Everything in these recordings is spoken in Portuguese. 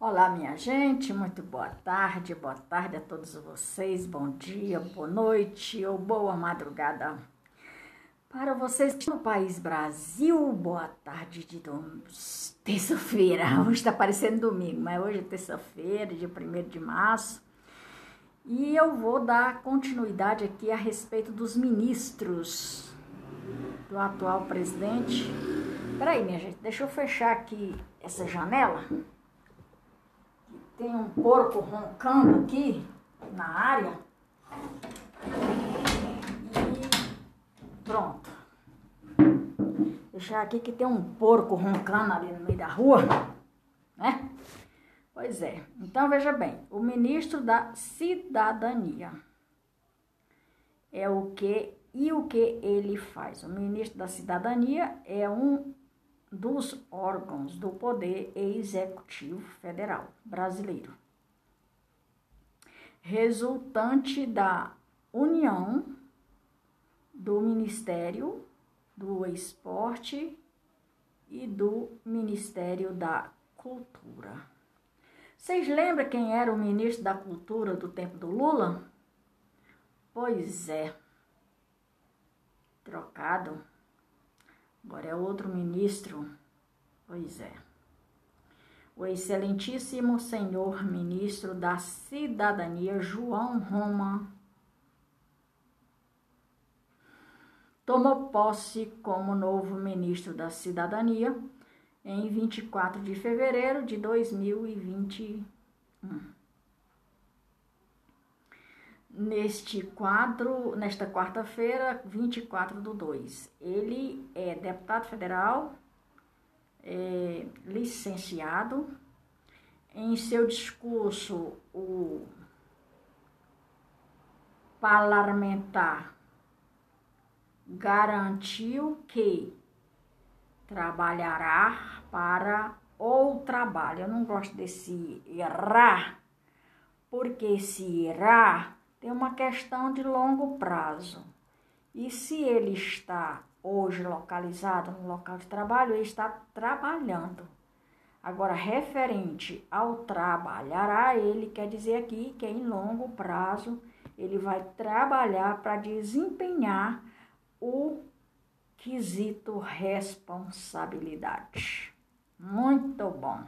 Olá, minha gente, muito boa tarde, boa tarde a todos vocês, bom dia, boa noite ou boa madrugada. Para vocês no país Brasil, boa tarde de terça-feira. Hoje está parecendo domingo, mas hoje é terça-feira, dia 1 de março. E eu vou dar continuidade aqui a respeito dos ministros do atual presidente. Peraí, minha gente, deixa eu fechar aqui essa janela. Tem um porco roncando aqui na área. E pronto. Deixar aqui que tem um porco roncando ali no meio da rua, né? Pois é. Então veja bem, o ministro da Cidadania é o que e o que ele faz. O ministro da Cidadania é um dos órgãos do Poder Executivo Federal brasileiro, resultante da união do Ministério do Esporte e do Ministério da Cultura. Vocês lembram quem era o ministro da Cultura do tempo do Lula? Pois é, trocado Agora é outro ministro. Pois é. O excelentíssimo senhor ministro da Cidadania, João Roma, tomou posse como novo ministro da Cidadania em 24 de fevereiro de 2021. Neste quadro, nesta quarta-feira, 24 do 2. Ele é deputado federal, é, licenciado. Em seu discurso, o parlamentar garantiu que trabalhará para ou trabalho. Eu não gosto desse errar, porque se irá tem uma questão de longo prazo. E se ele está hoje localizado no local de trabalho, ele está trabalhando. Agora, referente ao trabalhará, ele quer dizer aqui que em longo prazo ele vai trabalhar para desempenhar o quesito responsabilidade. Muito bom.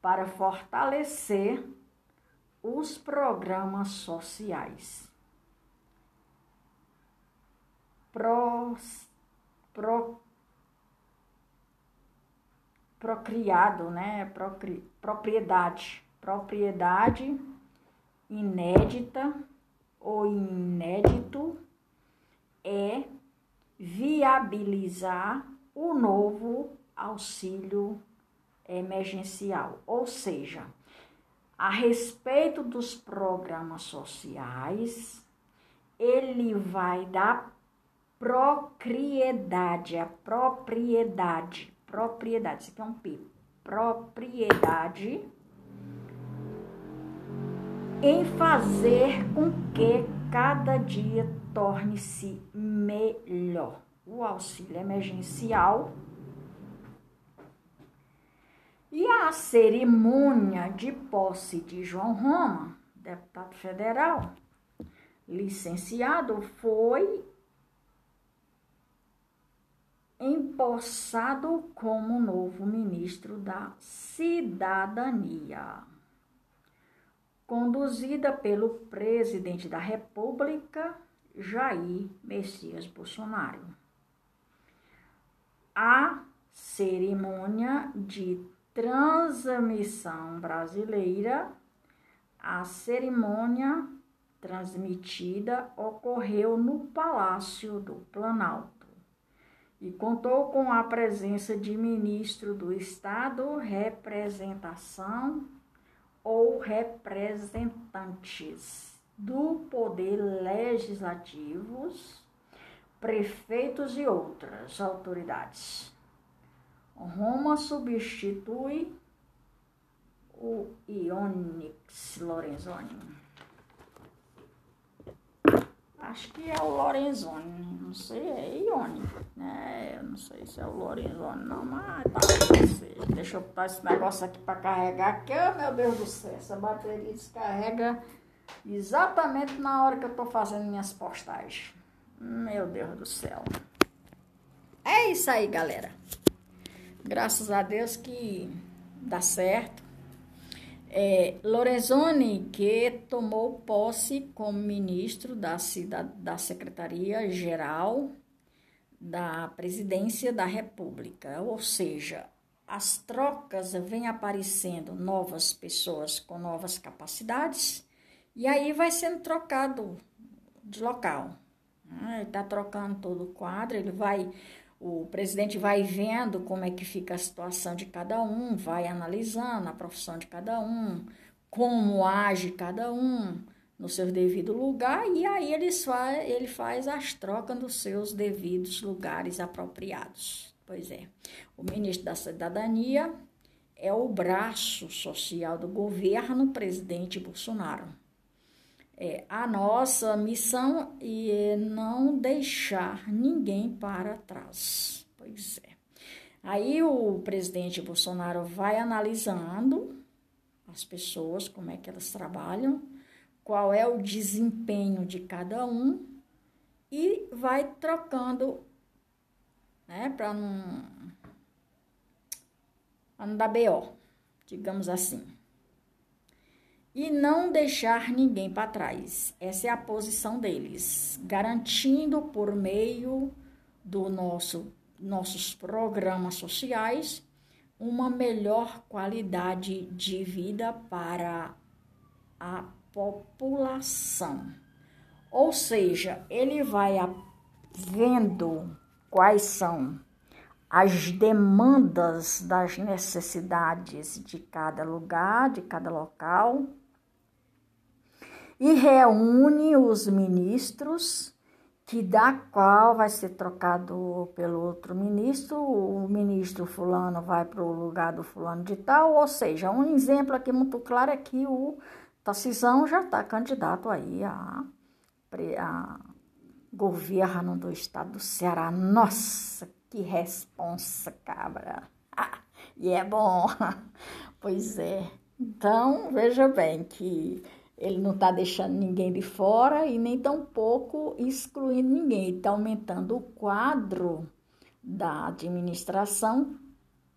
Para fortalecer os programas sociais. Pro, pro, procriado, né? Procri, propriedade. Propriedade inédita ou inédito é viabilizar o novo auxílio emergencial, ou seja, a respeito dos programas sociais, ele vai dar propriedade, a propriedade, propriedade, isso aqui é um P, propriedade em fazer com que cada dia torne-se melhor. O auxílio emergencial a cerimônia de posse de João Roma, deputado federal, licenciado, foi empossado como novo ministro da Cidadania, conduzida pelo presidente da República, Jair Messias Bolsonaro. A cerimônia de transmissão brasileira, a cerimônia transmitida ocorreu no Palácio do Planalto e contou com a presença de ministro do Estado, representação ou representantes do poder legislativos, prefeitos e outras autoridades. Roma substitui o Ionix Lorenzoni. Acho que é o Lorenzoni, não sei, é Ione, né? Eu não sei se é o Lorenzoni não, mas tá, não sei. Deixa eu botar esse negócio aqui para carregar aqui, oh, meu Deus do céu, essa bateria descarrega exatamente na hora que eu tô fazendo minhas postagens. Meu Deus do céu. É isso aí, galera. Graças a Deus que dá certo. É, Lorenzoni, que tomou posse como ministro da, da Secretaria-Geral da Presidência da República, ou seja, as trocas vêm aparecendo novas pessoas com novas capacidades e aí vai sendo trocado de local. Ele está trocando todo o quadro, ele vai o presidente vai vendo como é que fica a situação de cada um, vai analisando a profissão de cada um, como age cada um no seu devido lugar, e aí ele faz, ele faz as trocas nos seus devidos lugares apropriados. Pois é, o ministro da Cidadania é o braço social do governo, presidente Bolsonaro. É, a nossa missão é não deixar ninguém para trás. Pois é. Aí o presidente Bolsonaro vai analisando as pessoas, como é que elas trabalham, qual é o desempenho de cada um e vai trocando, né, para não, não dar BO, digamos assim e não deixar ninguém para trás. Essa é a posição deles, garantindo por meio do nosso nossos programas sociais uma melhor qualidade de vida para a população. Ou seja, ele vai vendo quais são as demandas das necessidades de cada lugar, de cada local e reúne os ministros, que da qual vai ser trocado pelo outro ministro, o ministro fulano vai para o lugar do fulano de tal, ou seja, um exemplo aqui muito claro é que o Tarcisão já está candidato aí a, a governo do estado do Ceará. Nossa, que responsa, cabra! Ah, e é bom, pois é. Então, veja bem que ele não está deixando ninguém de fora e nem tampouco excluindo ninguém. Está aumentando o quadro da administração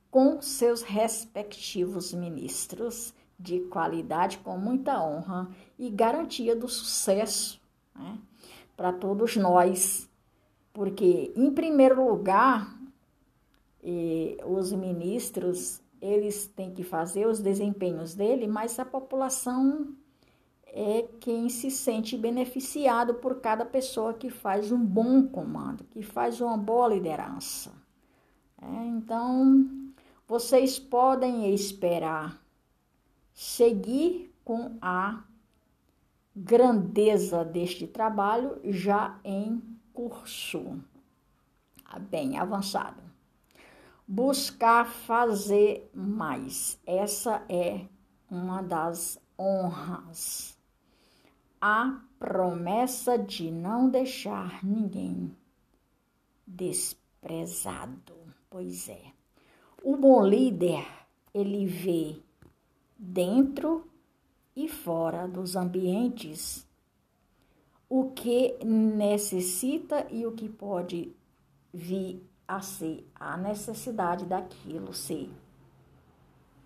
com seus respectivos ministros de qualidade, com muita honra e garantia do sucesso né, para todos nós. Porque, em primeiro lugar, os ministros eles têm que fazer os desempenhos dele, mas a população é quem se sente beneficiado por cada pessoa que faz um bom comando, que faz uma boa liderança. É, então, vocês podem esperar seguir com a grandeza deste trabalho já em curso, bem avançado. Buscar fazer mais, essa é uma das honras a promessa de não deixar ninguém desprezado. Pois é, o bom líder, ele vê dentro e fora dos ambientes o que necessita e o que pode vir a ser a necessidade daquilo ser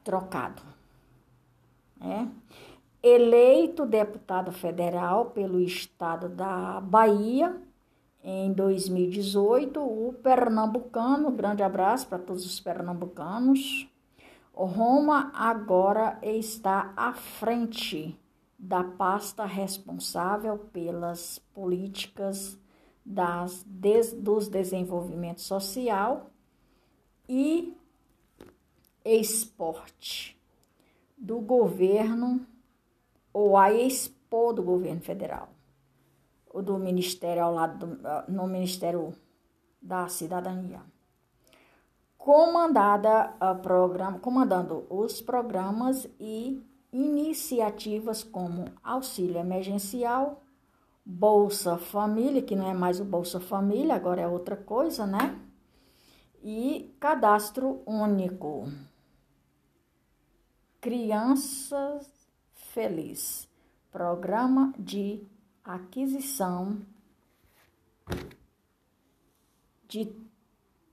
trocado. É? Eleito deputado federal pelo estado da Bahia em 2018, o pernambucano, grande abraço para todos os pernambucanos. Roma agora está à frente da pasta responsável pelas políticas das, des, dos desenvolvimento social e esporte do governo ou a Expo do governo federal, ou do ministério ao lado do, ah, no Ministério da Cidadania. Comandada a programa, comandando os programas e iniciativas como auxílio emergencial, Bolsa Família, que não é mais o Bolsa Família, agora é outra coisa, né? E cadastro único. Crianças Feliz. Programa de aquisição de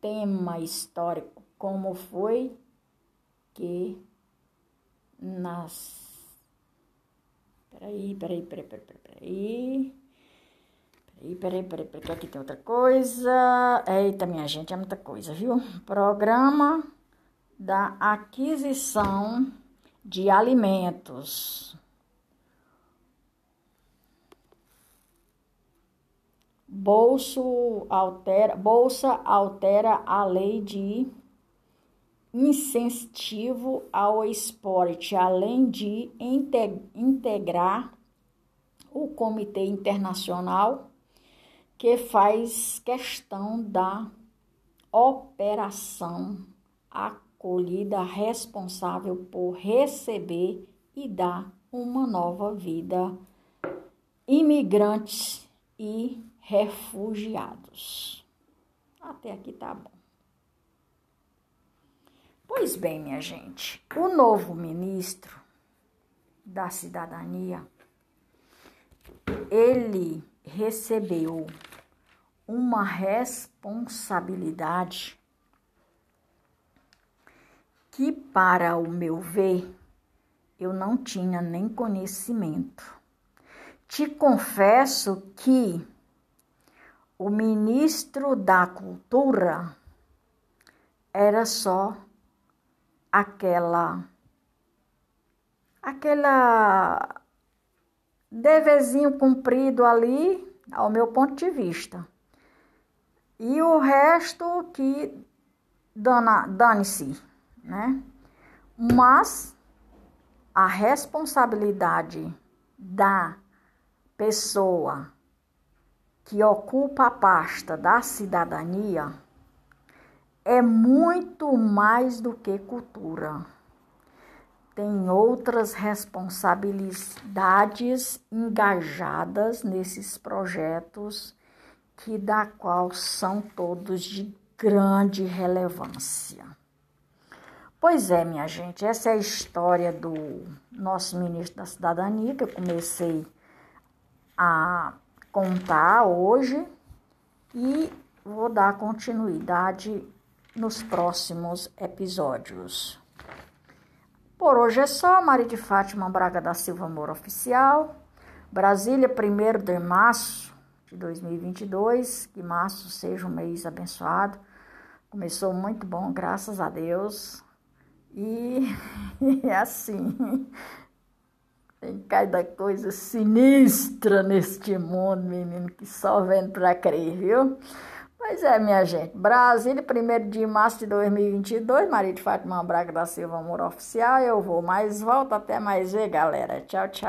tema histórico, como foi que nas. Peraí, peraí, peraí, peraí, peraí. Peraí, peraí, peraí, peraí, aqui tem outra coisa. Eita, minha gente, é muita coisa, viu? Programa da aquisição de alimentos. Bolso altera, bolsa altera a lei de incentivo ao esporte, além de integrar o Comitê Internacional que faz questão da operação acolhida responsável por receber e dar uma nova vida imigrantes e refugiados. Até aqui tá bom. Pois bem, minha gente, o novo ministro da cidadania, ele recebeu uma responsabilidade que, para o meu ver, eu não tinha nem conhecimento. Te confesso que o ministro da Cultura era só aquela aquela deverzinho cumprido ali, ao meu ponto de vista. E o resto que dane-se, né? Mas a responsabilidade da pessoa que ocupa a pasta da cidadania é muito mais do que cultura. Tem outras responsabilidades engajadas nesses projetos que da qual são todos de grande relevância. Pois é, minha gente, essa é a história do nosso ministro da Cidadania que eu comecei a contar hoje e vou dar continuidade nos próximos episódios. Por hoje é só, Maria de Fátima Braga da Silva Moura Oficial, Brasília, 1 de março de 2022, que março seja um mês abençoado. Começou muito bom, graças a Deus. E é assim, tem cada coisa sinistra neste mundo, menino, que só vendo para crer, viu? Pois é, minha gente. Brasília, 1 de março de 2022. Maria de Fátima Braga da Silva, amor oficial. Eu vou mais volto. Até mais ver, galera. Tchau, tchau.